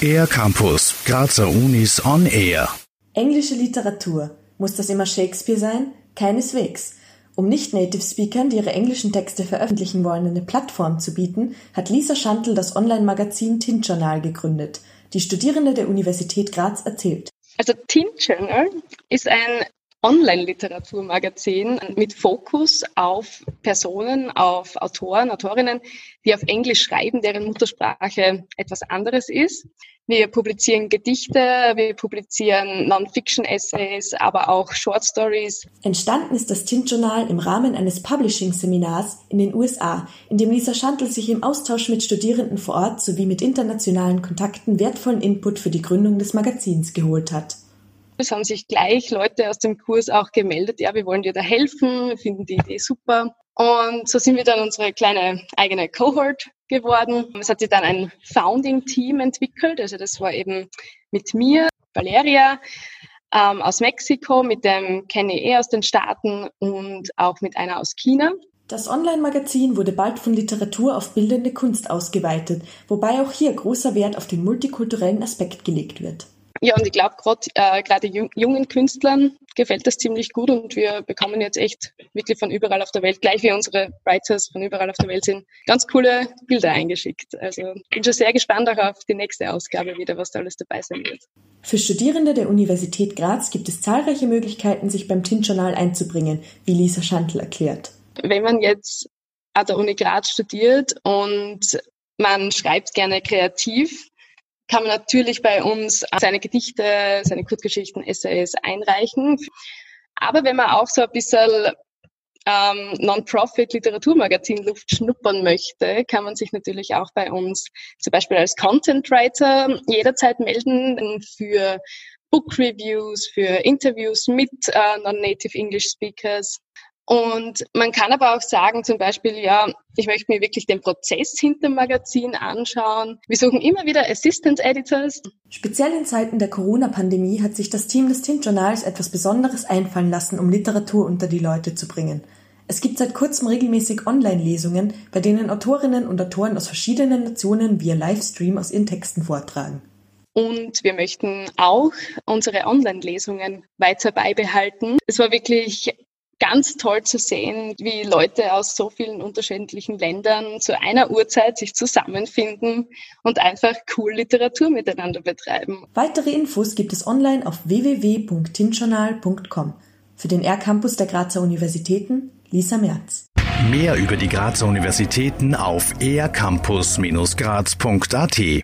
Air Campus, Grazer Unis on Air. Englische Literatur. Muss das immer Shakespeare sein? Keineswegs. Um Nicht-Native-Speakern, die ihre englischen Texte veröffentlichen wollen, eine Plattform zu bieten, hat Lisa Schantel das Online-Magazin Tint Journal gegründet. Die Studierende der Universität Graz erzählt. Also Tint Journal ist ein Online-Literaturmagazin mit Fokus auf Personen, auf Autoren, Autorinnen, die auf Englisch schreiben, deren Muttersprache etwas anderes ist. Wir publizieren Gedichte, wir publizieren Non-Fiction-Essays, aber auch Short Stories. Entstanden ist das Tint-Journal im Rahmen eines Publishing-Seminars in den USA, in dem Lisa Schantel sich im Austausch mit Studierenden vor Ort sowie mit internationalen Kontakten wertvollen Input für die Gründung des Magazins geholt hat. Es haben sich gleich Leute aus dem Kurs auch gemeldet, ja, wir wollen dir da helfen, wir finden die Idee super. Und so sind wir dann unsere kleine eigene Cohort geworden. Es hat sich dann ein Founding-Team entwickelt. Also das war eben mit mir, Valeria ähm, aus Mexiko, mit dem Kenny E aus den Staaten und auch mit einer aus China. Das Online-Magazin wurde bald von Literatur auf bildende Kunst ausgeweitet, wobei auch hier großer Wert auf den multikulturellen Aspekt gelegt wird. Ja, und ich glaube, gerade äh, jungen Künstlern gefällt das ziemlich gut und wir bekommen jetzt echt wirklich von überall auf der Welt, gleich wie unsere Writers von überall auf der Welt sind, ganz coole Bilder eingeschickt. Also bin schon sehr gespannt auch auf die nächste Ausgabe wieder, was da alles dabei sein wird. Für Studierende der Universität Graz gibt es zahlreiche Möglichkeiten, sich beim Tint-Journal einzubringen, wie Lisa Schandl erklärt. Wenn man jetzt an der Uni Graz studiert und man schreibt gerne kreativ, kann man natürlich bei uns seine Gedichte, seine Kurzgeschichten, Essays einreichen. Aber wenn man auch so ein bisschen ähm, Non-Profit-Literaturmagazin Luft schnuppern möchte, kann man sich natürlich auch bei uns zum Beispiel als Content Writer jederzeit melden für Book Reviews, für Interviews mit äh, Non-Native English Speakers. Und man kann aber auch sagen, zum Beispiel, ja, ich möchte mir wirklich den Prozess hinter dem Magazin anschauen. Wir suchen immer wieder Assistant Editors. Speziell in Zeiten der Corona-Pandemie hat sich das Team des Tint-Journals etwas Besonderes einfallen lassen, um Literatur unter die Leute zu bringen. Es gibt seit kurzem regelmäßig Online-Lesungen, bei denen Autorinnen und Autoren aus verschiedenen Nationen via Livestream aus ihren Texten vortragen. Und wir möchten auch unsere Online-Lesungen weiter beibehalten. Es war wirklich ganz toll zu sehen, wie Leute aus so vielen unterschiedlichen Ländern zu einer Uhrzeit sich zusammenfinden und einfach cool Literatur miteinander betreiben. Weitere Infos gibt es online auf www.tinjournal.com. Für den R-Campus der Grazer Universitäten, Lisa Merz. Mehr über die Grazer Universitäten auf ercampus-graz.at